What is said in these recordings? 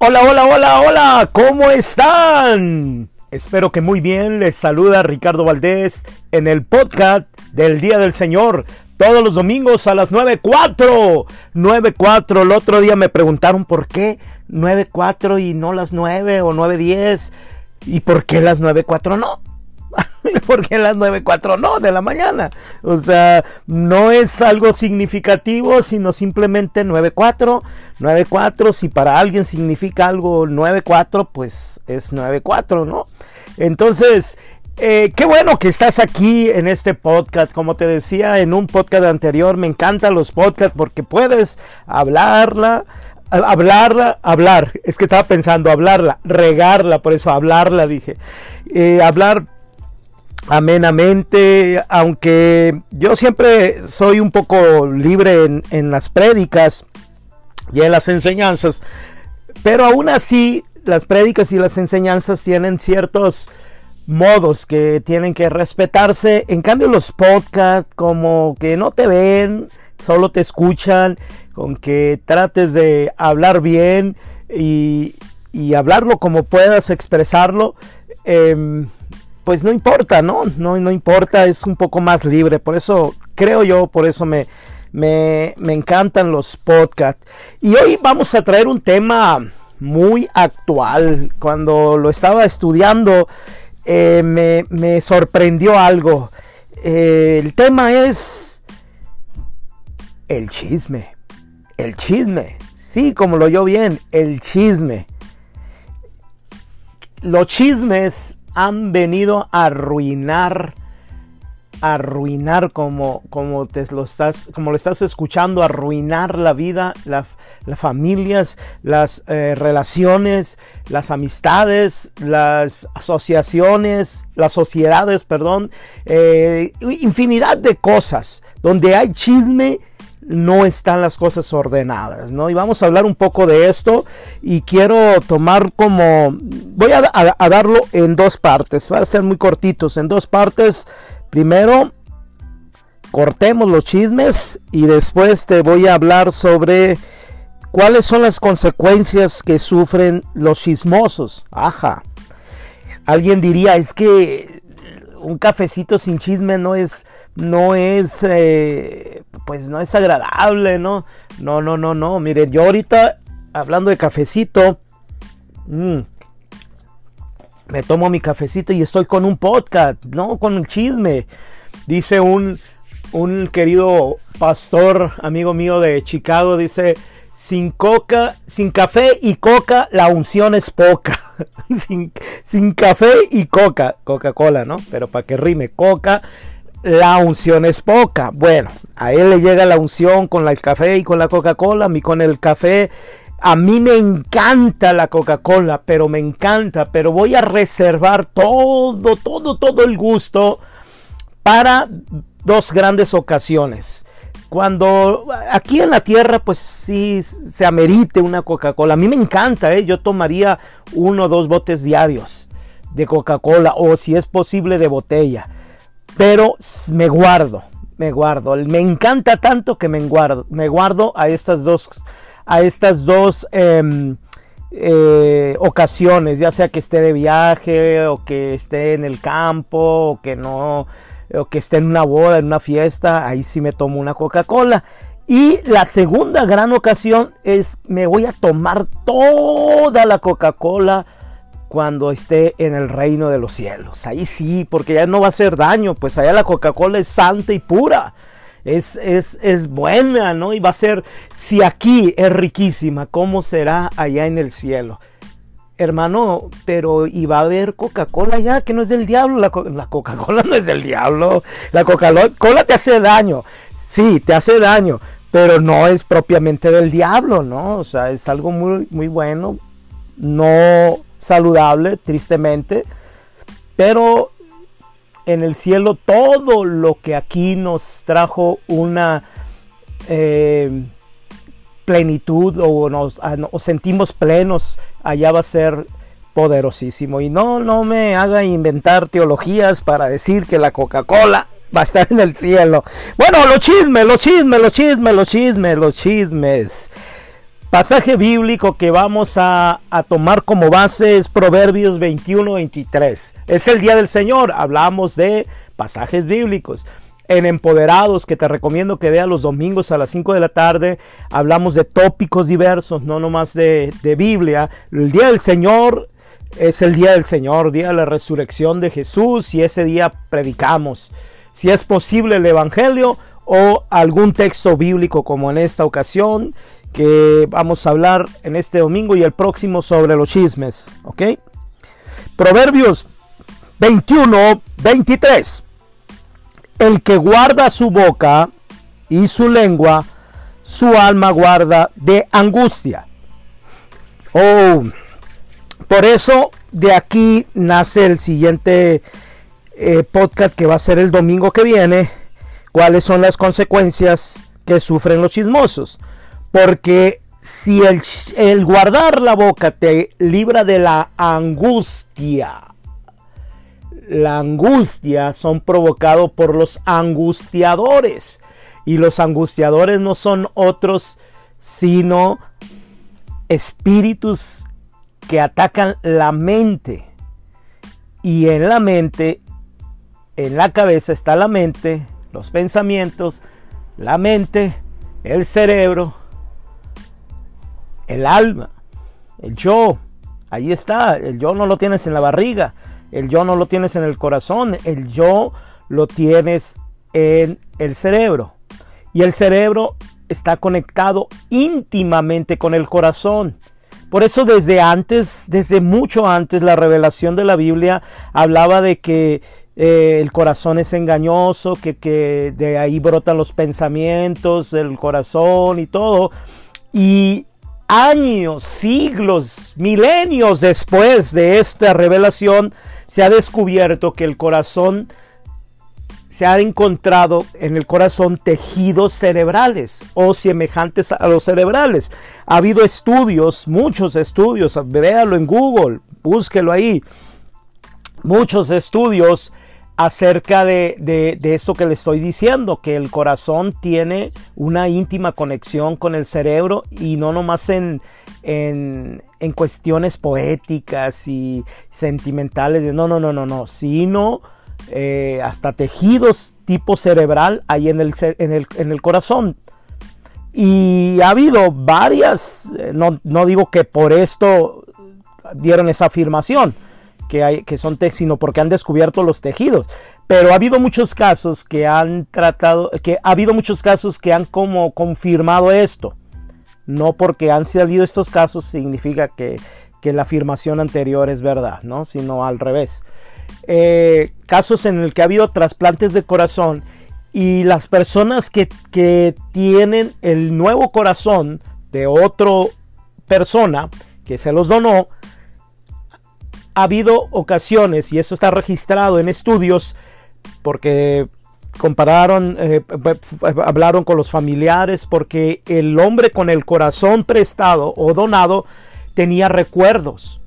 Hola, hola, hola, hola, ¿cómo están? Espero que muy bien. Les saluda Ricardo Valdés en el podcast del Día del Señor. Todos los domingos a las 9.4. 9.4. El otro día me preguntaron por qué 9.4 y no las 9 o 9.10. ¿Y por qué las 9.4 no? porque las 9.4 no de la mañana. O sea, no es algo significativo, sino simplemente 9.4. 9.4, si para alguien significa algo 9.4, pues es 9.4, ¿no? Entonces, eh, qué bueno que estás aquí en este podcast. Como te decía en un podcast anterior, me encantan los podcasts porque puedes hablarla, hablarla, hablar. Es que estaba pensando hablarla, regarla, por eso hablarla dije. Eh, hablar amenamente, aunque yo siempre soy un poco libre en, las prédicas y en las enseñanzas, pero aún así las prédicas y las enseñanzas tienen ciertos modos que tienen que respetarse. En cambio los podcasts como que no te ven, solo te escuchan, con que trates de hablar bien y, hablarlo como puedas expresarlo. Em, pues no importa, ¿no? ¿no? No importa, es un poco más libre. Por eso creo yo, por eso me, me, encantan los podcasts. Y hoy vamos a traer un tema muy actual. Cuando lo estaba estudiando, eh, me, sorprendió algo. Eh, el tema es el chisme. El chisme. Sí, como lo oyó bien, el chisme. Los chismes han venido a arruinar arruinar como, como te lo estás como lo estás escuchando arruinar la vida las familias las eh, relaciones las amistades las asociaciones las sociedades perdón eh, infinidad de cosas donde hay chisme no están las cosas ordenadas, ¿no? Y vamos a hablar un poco de esto y quiero tomar como, voy a, darlo en dos partes, va a ser muy cortitos, en dos partes. Primero, cortemos los chismes y después te voy a hablar sobre cuáles son las consecuencias que sufren los chismosos. Ajá. Alguien diría, es que un cafecito sin chisme no es no es, eh, pues no es agradable, ¿no? No, no, no, no. Mire, yo ahorita, hablando de cafecito, mm, me tomo mi cafecito y estoy con un podcast, ¿no? Con el chisme. Dice un, un querido pastor, amigo mío de Chicago, dice, sin coca, sin café y coca, la unción es poca. sin, sin café y coca, Coca-Cola, ¿no? Pero para que rime, coca la unción es poca. Bueno, a él le llega la unción con el café y con la Coca-Cola, a mí con el café. A mí me encanta la Coca-Cola, pero me encanta, pero voy a reservar todo, todo, todo el gusto para dos grandes ocasiones. Cuando aquí en la tierra, pues sí se amerite una Coca-Cola. A mí me encanta, ¿eh? yo tomaría uno o dos botes diarios de Coca-Cola o si es posible de botella pero me guardo, me guardo. Me encanta tanto que me guardo, me guardo a estas dos, a estas dos em, eh, ocasiones, ya sea que esté de viaje o que esté en el campo o que no, o que esté en una boda, en una fiesta, ahí sí me tomo una Coca-Cola. Y la segunda gran ocasión es me voy a tomar toda la Coca-Cola cuando esté en el reino de los cielos. Ahí sí, porque ya no va a hacer daño, pues allá la Coca-Cola es santa y pura. Es, es, es, buena, ¿no? Y va a ser, si aquí es riquísima, ¿cómo será allá en el cielo? Hermano, pero y va a haber Coca-Cola ya, que no es del diablo. La, la Coca-Cola no es del diablo. La Coca-Cola te hace daño. Sí, te hace daño, pero no es propiamente del diablo, ¿no? O sea, es algo muy, muy bueno. No saludable, tristemente, pero en el cielo todo lo que aquí nos trajo una eh, plenitud o nos o sentimos plenos, allá va a ser poderosísimo. Y no, no me haga inventar teologías para decir que la Coca-Cola va a estar en el cielo. Bueno, los chismes, los chismes, los chismes, los chismes, los chismes. Pasaje bíblico que vamos a, tomar como base es Proverbios 21-23. Es el día del Señor. Hablamos de pasajes bíblicos en Empoderados, que te recomiendo que veas los domingos a las 5 de la tarde. Hablamos de tópicos diversos, no nomás de, de Biblia. El día del Señor es el día del Señor, día de la resurrección de Jesús, y ese día predicamos. Si es posible el Evangelio o algún texto bíblico como en esta ocasión, que vamos a hablar en este domingo y el próximo sobre los chismes. ¿Ok? Proverbios 21, 23. El que guarda su boca y su lengua, su alma guarda de angustia. Oh, por eso de aquí nace el siguiente eh, podcast que va a ser el domingo que viene. ¿Cuáles son las consecuencias que sufren los chismosos? Porque si el, guardar la boca te libra de la angustia, la angustia son provocados por los angustiadores. Y los angustiadores no son otros sino espíritus que atacan la mente. Y en la mente, en la cabeza está la mente, los pensamientos, la mente, el cerebro, el alma, el yo. Ahí está, el yo no lo tienes en la barriga, el yo no lo tienes en el corazón, el yo lo tienes en el cerebro. Y el cerebro está conectado íntimamente con el corazón. Por eso desde antes, desde mucho antes, la revelación de la Biblia hablaba de que eh, el corazón es engañoso, que, que de ahí brotan los pensamientos del corazón y todo. Y años, siglos, milenios después de esta revelación, se ha descubierto que el corazón se ha encontrado en el corazón tejidos cerebrales o semejantes a los cerebrales. Ha habido estudios, muchos estudios, véalo en Google, búsquelo ahí. Muchos estudios acerca de, de, esto que le estoy diciendo, que el corazón tiene una íntima conexión con el cerebro y no nomás en, en, en cuestiones poéticas y sentimentales, no, no, no, no, no, sino eh, hasta tejidos tipo cerebral ahí en el, en el, en el corazón. Y ha habido varias, eh, no, no digo que por esto dieron esa afirmación, que, hay, que son sino porque han descubierto los tejidos. Pero ha habido muchos casos que han tratado, que ha habido muchos casos que han como confirmado esto. No porque han salido estos casos significa que, que la afirmación anterior es verdad, ¿no? Sino al revés. Eh, casos en el que ha habido trasplantes de corazón y las personas que, que tienen el nuevo corazón de otra persona que se los donó, ha habido ocasiones, y eso está registrado en estudios, porque compararon, eh, hablaron con los familiares, porque el hombre con el corazón prestado o donado tenía recuerdos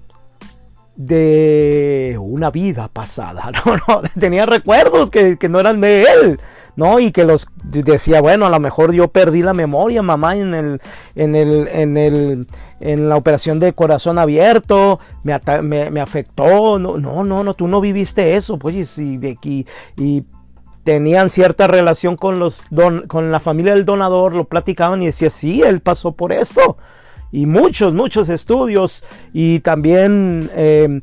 de una vida pasada, no, no, tenía recuerdos que, que, no eran de él, ¿no? Y que los decía, bueno, a lo mejor yo perdí la memoria, mamá, en el, en el, en el, en la operación de corazón abierto, me, me, me afectó, no, no, no, no, tú no viviste eso, pues, y, y, y tenían cierta relación con los don, con la familia del donador, lo platicaban y decía, sí, él pasó por esto y muchos, muchos estudios y también eh,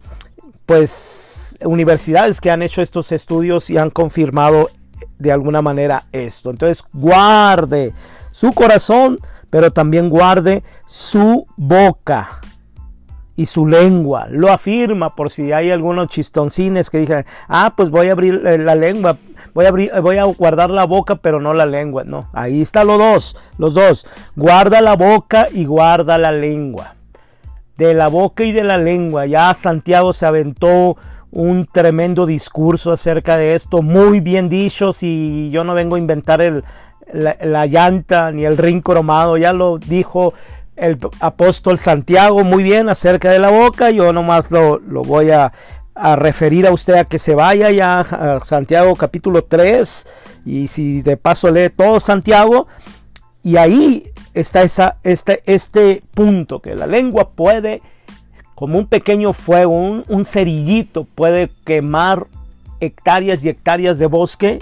pues universidades que han hecho estos estudios y han confirmado de alguna manera esto. Entonces guarde su corazón, pero también guarde su boca y su lengua. Lo afirma por si hay algunos chistoncines que digan, ah, pues voy a abrir eh, la lengua, voy a, abrir, voy a guardar la boca, pero no la lengua. No, ahí está los dos, los dos. Guarda la boca y guarda la lengua. De la boca y de la lengua. Ya Santiago se aventó un tremendo discurso acerca de esto, muy bien dicho, si yo no vengo a inventar el, la, la llanta ni el ring cromado, ya lo dijo el apóstol Santiago muy bien acerca de la boca. Yo nomás lo, lo voy a, referir a usted a que se vaya ya a Santiago capítulo 3 y si de paso lee todo Santiago y ahí está esa, este, este punto, que la lengua puede, como un pequeño fuego, un, un cerillito, puede quemar hectáreas y hectáreas de bosque.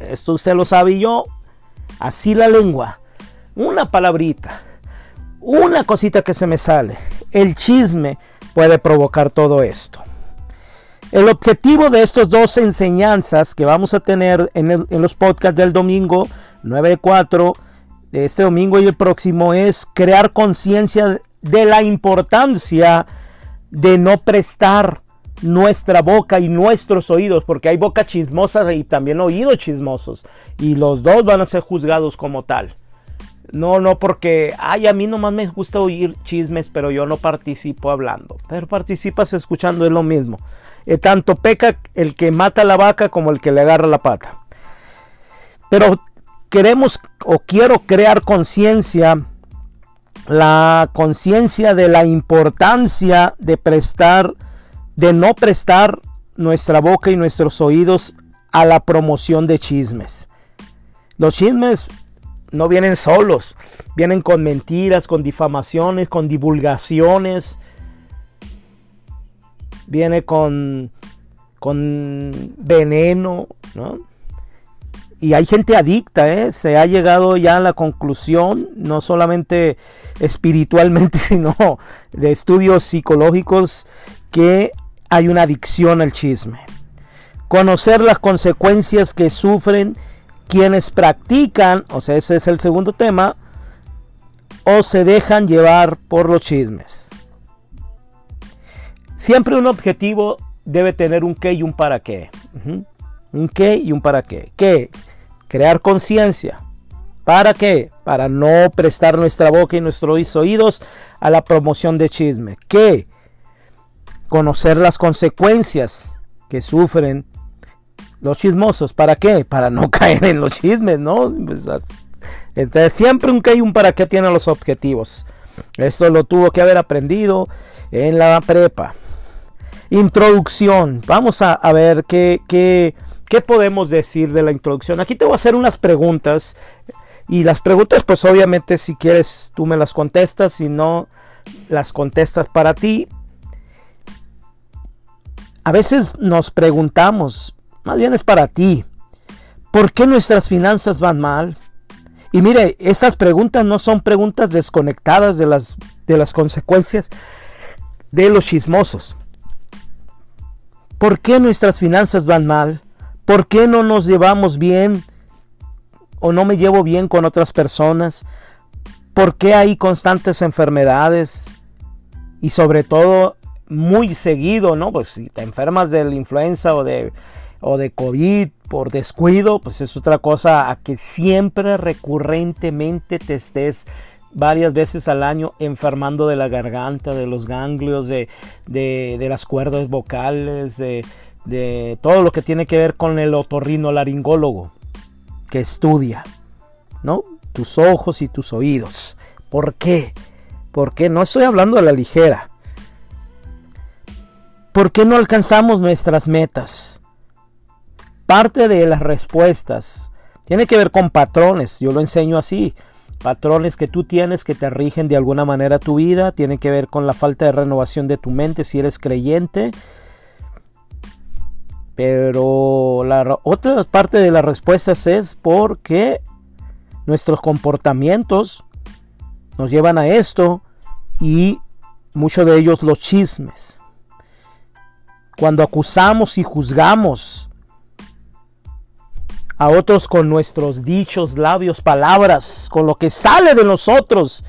Esto usted lo sabe yo. Así la lengua. Una palabrita. Una cosita que se me sale. El chisme puede provocar todo esto. El objetivo de estas dos enseñanzas que vamos a tener en, los podcasts del domingo 9-4, de este domingo y el próximo, es crear conciencia de la importancia de no prestar nuestra boca y nuestros oídos, porque hay boca chismosa y también oídos chismosos, y los dos van a ser juzgados como tal. No, no, porque, ay, a mí nomás me gusta oír chismes, pero yo no participo hablando. Pero participas escuchando, es lo mismo. Eh, tanto peca el que mata la vaca como el que le agarra la pata. Pero queremos o quiero crear conciencia, la conciencia de la importancia de prestar, de no prestar nuestra boca y nuestros oídos a la promoción de chismes. Los chismes no vienen solos, vienen con mentiras, con difamaciones, con divulgaciones, viene con, con veneno, ¿no? Y hay gente adicta, ¿eh? se ha llegado ya a la conclusión, no solamente espiritualmente, sino de estudios psicológicos, que hay una adicción al chisme. Conocer las consecuencias que sufren quienes practican, o sea, ese es el segundo tema, o se dejan llevar por los chismes. Siempre un objetivo debe tener un qué y un para qué. Un qué y un para qué. ¿Qué? Crear conciencia. ¿Para qué? Para no prestar nuestra boca y nuestros oídos a la promoción de chisme. ¿Qué? Conocer las consecuencias que sufren los chismosos. ¿Para qué? Para no caer en los chismes, ¿no? Pues, entonces siempre un qué y un para qué tienen los objetivos. Esto lo tuvo que haber aprendido en la prepa. Introducción. Vamos a, ver qué, qué, qué podemos decir de la introducción. Aquí te voy a hacer unas preguntas. Y las preguntas, pues obviamente si quieres tú me las contestas, si no, las contestas para ti. A veces nos preguntamos, más bien es para ti, ¿por qué nuestras finanzas van mal? Y mire, estas preguntas no son preguntas desconectadas de las, de las consecuencias de los chismosos. ¿Por qué nuestras finanzas van mal? ¿Por qué no nos llevamos bien o no me llevo bien con otras personas? ¿Por qué hay constantes enfermedades? Y sobre todo, muy seguido, ¿no? Pues si te enfermas de la influenza o de, o de COVID por descuido, pues es otra cosa a que siempre recurrentemente te estés varias veces al año enfermando de la garganta, de los ganglios, de, las cuerdas vocales, de, todo lo que tiene que ver con el otorrino laringólogo que estudia, ¿no? Tus ojos y tus oídos. ¿Por qué? Porque no estoy hablando a la ligera. ¿Por qué no alcanzamos nuestras metas? Parte de las respuestas tiene que ver con patrones. Yo lo enseño así patrones que tú tienes que te rigen de alguna manera tu vida, tiene que ver con la falta de renovación de tu mente si eres creyente. Pero la otra parte de las respuestas es porque nuestros comportamientos nos llevan a esto y muchos de ellos los chismes. Cuando acusamos y juzgamos a otros con nuestros dichos, labios, palabras, con lo que sale de nosotros.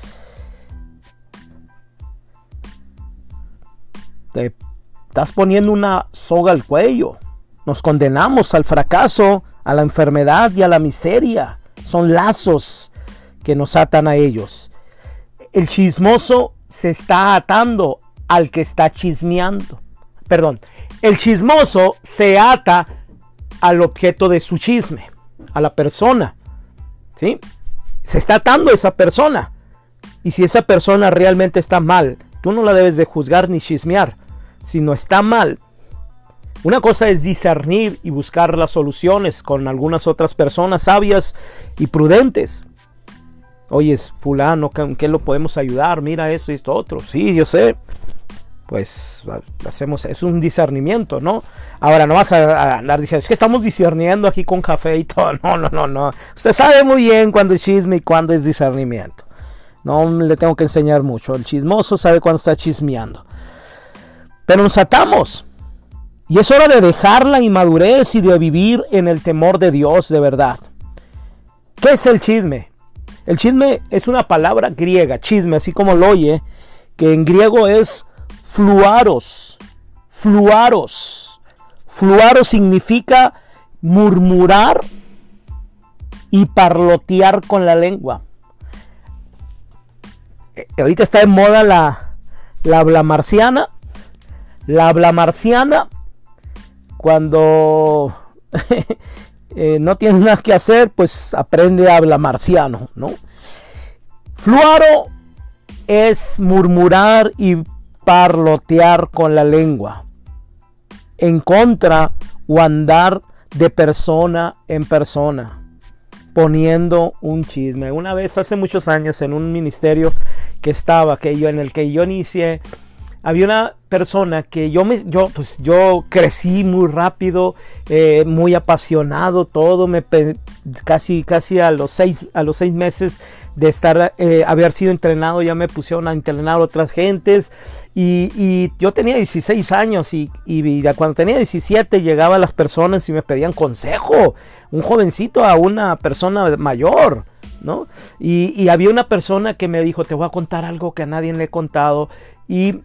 Te estás poniendo una soga al cuello. Nos condenamos al fracaso, a la enfermedad y a la miseria. Son lazos que nos atan a ellos. El chismoso se está atando al que está chismeando. Perdón, el chismoso se ata al objeto de su chisme, a la persona. ¿Sí? Se está atando a esa persona. Y si esa persona realmente está mal, tú no la debes de juzgar ni chismear. Si no está mal, una cosa es discernir y buscar las soluciones con algunas otras personas sabias y prudentes. Oye, fulano, ¿en qué lo podemos ayudar? Mira eso y esto otro. Sí, yo sé. Pues hacemos, es un discernimiento, ¿no? Ahora no vas a, andar diciendo, es que estamos discerniendo aquí con café y todo. No, no, no, no. Usted sabe muy bien cuándo es chisme y cuándo es discernimiento. No le tengo que enseñar mucho. El chismoso sabe cuándo está chismeando. Pero nos atamos. Y es hora de dejar la inmadurez y de vivir en el temor de Dios de verdad. ¿Qué es el chisme? El chisme es una palabra griega, chisme, así como lo oye, que en griego es fluaros. Fluaros. Fluaros significa murmurar y parlotear con la lengua. Eh, ahorita está en moda la, la habla marciana. La habla marciana cuando eh, no tienes nada que hacer, pues aprende a hablar marciano, ¿no? Fluaro es murmurar y parlotear con la lengua, en contra o andar de persona en persona, poniendo un chisme. Una vez hace muchos años en un ministerio que estaba, que yo, en el que yo inicié, había una persona que yo me yo pues yo crecí muy rápido eh, muy apasionado todo me casi casi a los seis a los seis meses de estar eh, haber sido entrenado ya me pusieron a entrenar a otras gentes y, yo tenía 16 años y, cuando tenía 17 llegaban las personas y me pedían consejo un jovencito a una persona mayor ¿no? Y, y había una persona que me dijo te voy a contar algo que a nadie le he contado y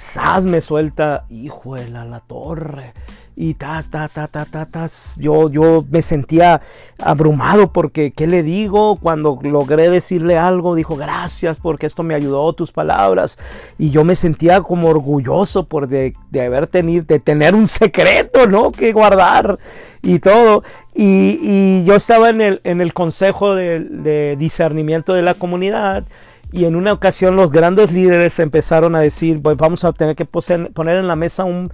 ¡Sas! me suelta, hijo de la, torre. Y tas, ta, ta, ta, ta, tas. Yo, yo me sentía abrumado porque, ¿qué le digo? Cuando logré decirle algo, dijo, gracias porque esto me ayudó, tus palabras. Y yo me sentía como orgulloso por de, haber tenido, de tener un secreto, ¿no? Que guardar y todo. Y, yo estaba en el, en el consejo de, de discernimiento de la comunidad y en una ocasión los grandes líderes empezaron a decir, pues vamos a tener que poner en la mesa un,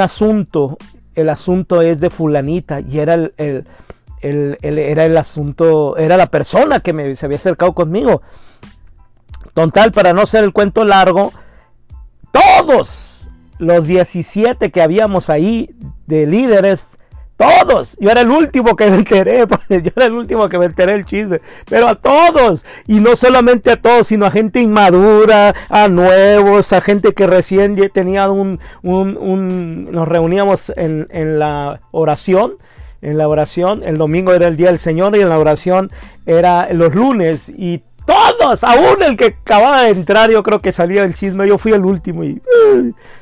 asunto. El asunto es de fulanita y era el, era el asunto, era la persona que se había acercado conmigo. Total, para no ser el cuento largo, todos los 17 que habíamos ahí de líderes todos. Yo era el último que me enteré. Yo era el último que me enteré el chisme. Pero a todos. Y no solamente a todos, sino a gente inmadura, a nuevos, a gente que recién tenía un... nos reuníamos en, en la oración en la oración. El domingo era el día del Señor y en la oración era los lunes. Y todos, aún el que acababa de entrar, yo creo que salía del chisme. Yo fui el último y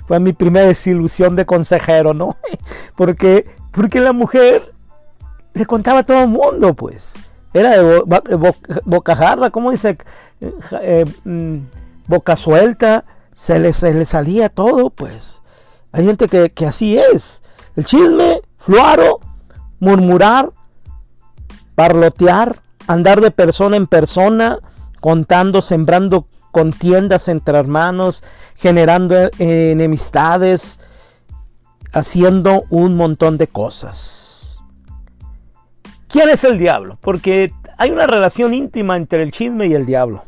fue mi primera desilusión de consejero, ¿no? Porque porque la mujer le contaba a todo el mundo, pues. Era de boca jarra, ¿cómo dice? Eh, mm, boca suelta, se le, se le, salía todo, pues. Hay gente que, que así es. El chisme, fluaro, murmurar, parlotear, andar de persona en persona, contando, sembrando contiendas entre hermanos, generando eh, enemistades, haciendo un montón de cosas. ¿Quién es el diablo? Porque hay una relación íntima entre el chisme y el diablo.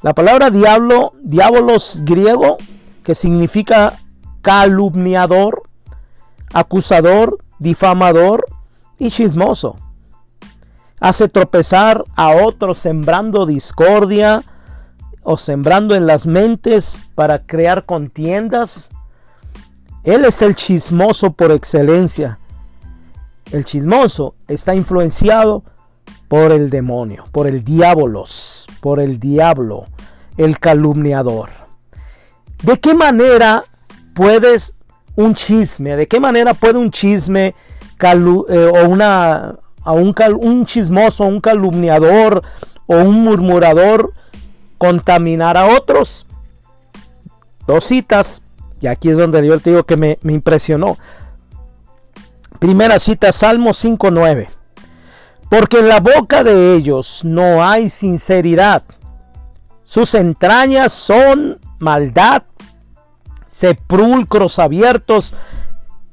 La palabra diablo, diabolos griego, que significa calumniador, acusador, difamador y chismoso. Hace tropezar a otros sembrando discordia o sembrando en las mentes para crear contiendas él es el chismoso por excelencia. El chismoso está influenciado por el demonio, por el diabolos, por el diablo, el calumniador. ¿De qué manera puedes un chisme, de qué manera puede un chisme eh, o una, a un, un chismoso, un calumniador o un murmurador contaminar a otros? Dos citas y aquí es donde yo te digo que me, impresionó. Primera cita, Salmo 5.9. Porque en la boca de ellos no hay sinceridad. Sus entrañas son maldad. Sepulcros abiertos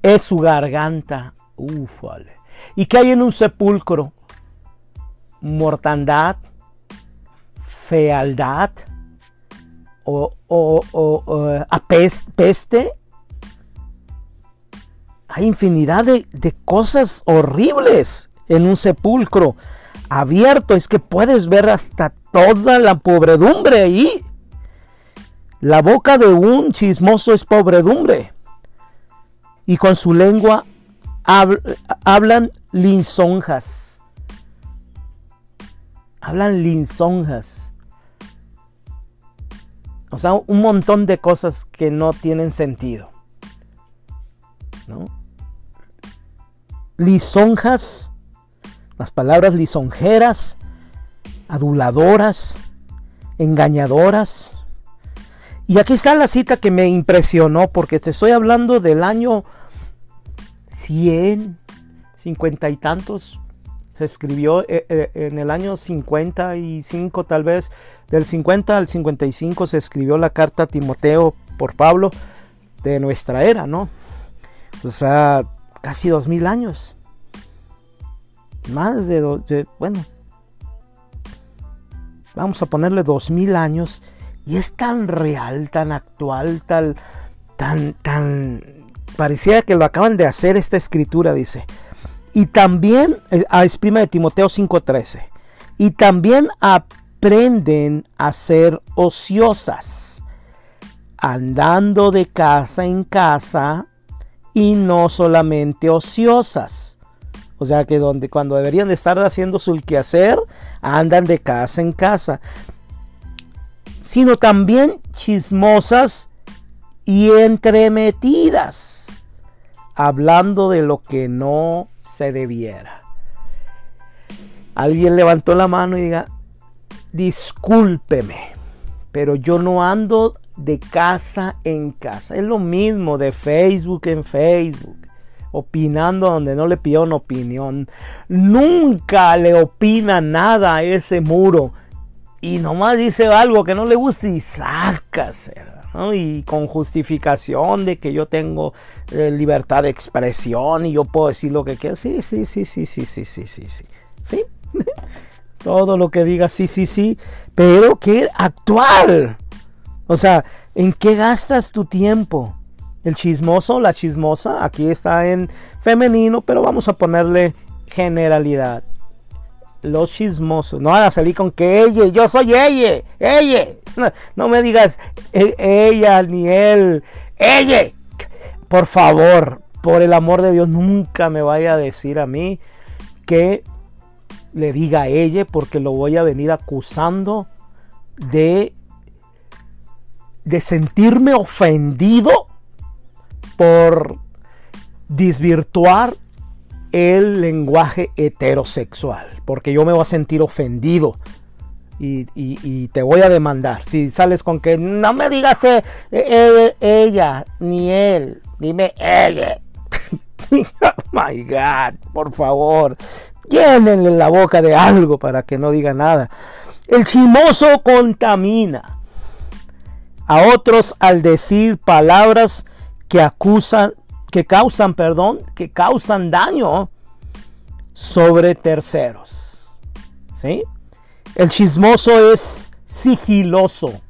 es su garganta. Ufale. ¿Y qué hay en un sepulcro? Mortandad, fealdad o, o, peste. Hay infinidad de, de cosas horribles en un sepulcro abierto. Es que puedes ver hasta toda la pobredumbre ahí. La boca de un chismoso es pobredumbre. Y con su lengua hablan lisonjas. Hablan lisonjas. O sea, un montón de cosas que no tienen sentido. Lisonjas, las palabras lisonjeras, aduladoras, engañadoras. Y aquí está la cita que me impresionó porque te estoy hablando del año 100, 50 y tantos. Se escribió eh, eh, en el año 55 tal vez. Del 50 al 55 se escribió la carta a Timoteo por Pablo de nuestra era, ¿no? O sea, casi dos mil años. Más de, de bueno, vamos a ponerle dos mil años y es tan real, tan actual, tan, tan, tan, parecía que lo acaban de hacer esta escritura, dice. Y también, eh, a de Timoteo 5:13, y también aprenden a ser ociosas, andando de casa en casa y no solamente ociosas. O sea que donde cuando deberían estar haciendo su quehacer, andan de casa en casa sino también chismosas y entremetidas, hablando de lo que no se debiera. Alguien levantó la mano y diga, discúlpeme, pero yo no ando de casa en casa. Es lo mismo de Facebook en Facebook opinando donde no le pidió una opinión. Nunca le opina nada a ese muro y nomás dice algo que no le gusta y sácase, ¿no? Y con justificación de que yo tengo eh, libertad de expresión y yo puedo decir lo que quiero. Sí, sí, sí, sí, sí, sí, sí, sí, sí. ¿Sí? Todo lo que diga, sí, sí, sí. Pero que actual. O sea, ¿en qué gastas tu tiempo? El chismoso, la chismosa, aquí está en femenino, pero vamos a ponerle generalidad los chismosos. No van a salir con que ella, yo soy ella, ella. No, me digas e, ella ni él, ella. Por favor, por el amor de Dios, nunca me vaya a decir a mí que le diga a ella porque lo voy a venir acusando de de sentirme ofendido por desvirtuar el lenguaje heterosexual, porque yo me voy a sentir ofendido y, te voy a demandar. Si sales con que no me digas eh, eh, ella ni él, dime ella. oh my God, por favor, llénenle la boca de algo para que no diga nada. El chimoso contamina a otros al decir palabras que acusan que causan, perdón, que causan daño sobre terceros. ¿Sí? El chismoso es sigiloso,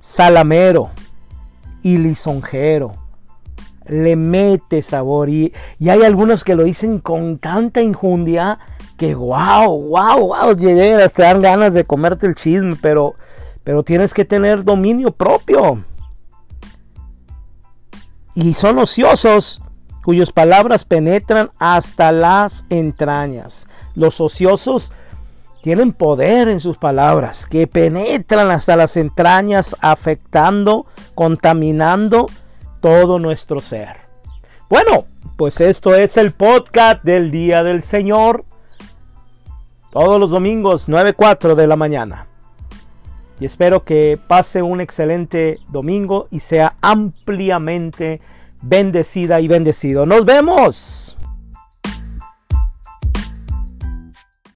salamero y lisonjero. Le mete sabor y, y hay algunos que lo dicen con tanta injundia que wow, wow, wow, te dan ganas de comerte el chisme, pero, pero tienes que tener dominio propio y son ociosos cuyas palabras penetran hasta las entrañas. Los ociosos tienen poder en sus palabras, que penetran hasta las entrañas, afectando, contaminando todo nuestro ser. Bueno, pues esto es el podcast del Día del Señor. Todos los domingos, 9.4 de la mañana. Y espero que pase un excelente domingo y sea ampliamente bendecida y bendecido. Nos vemos.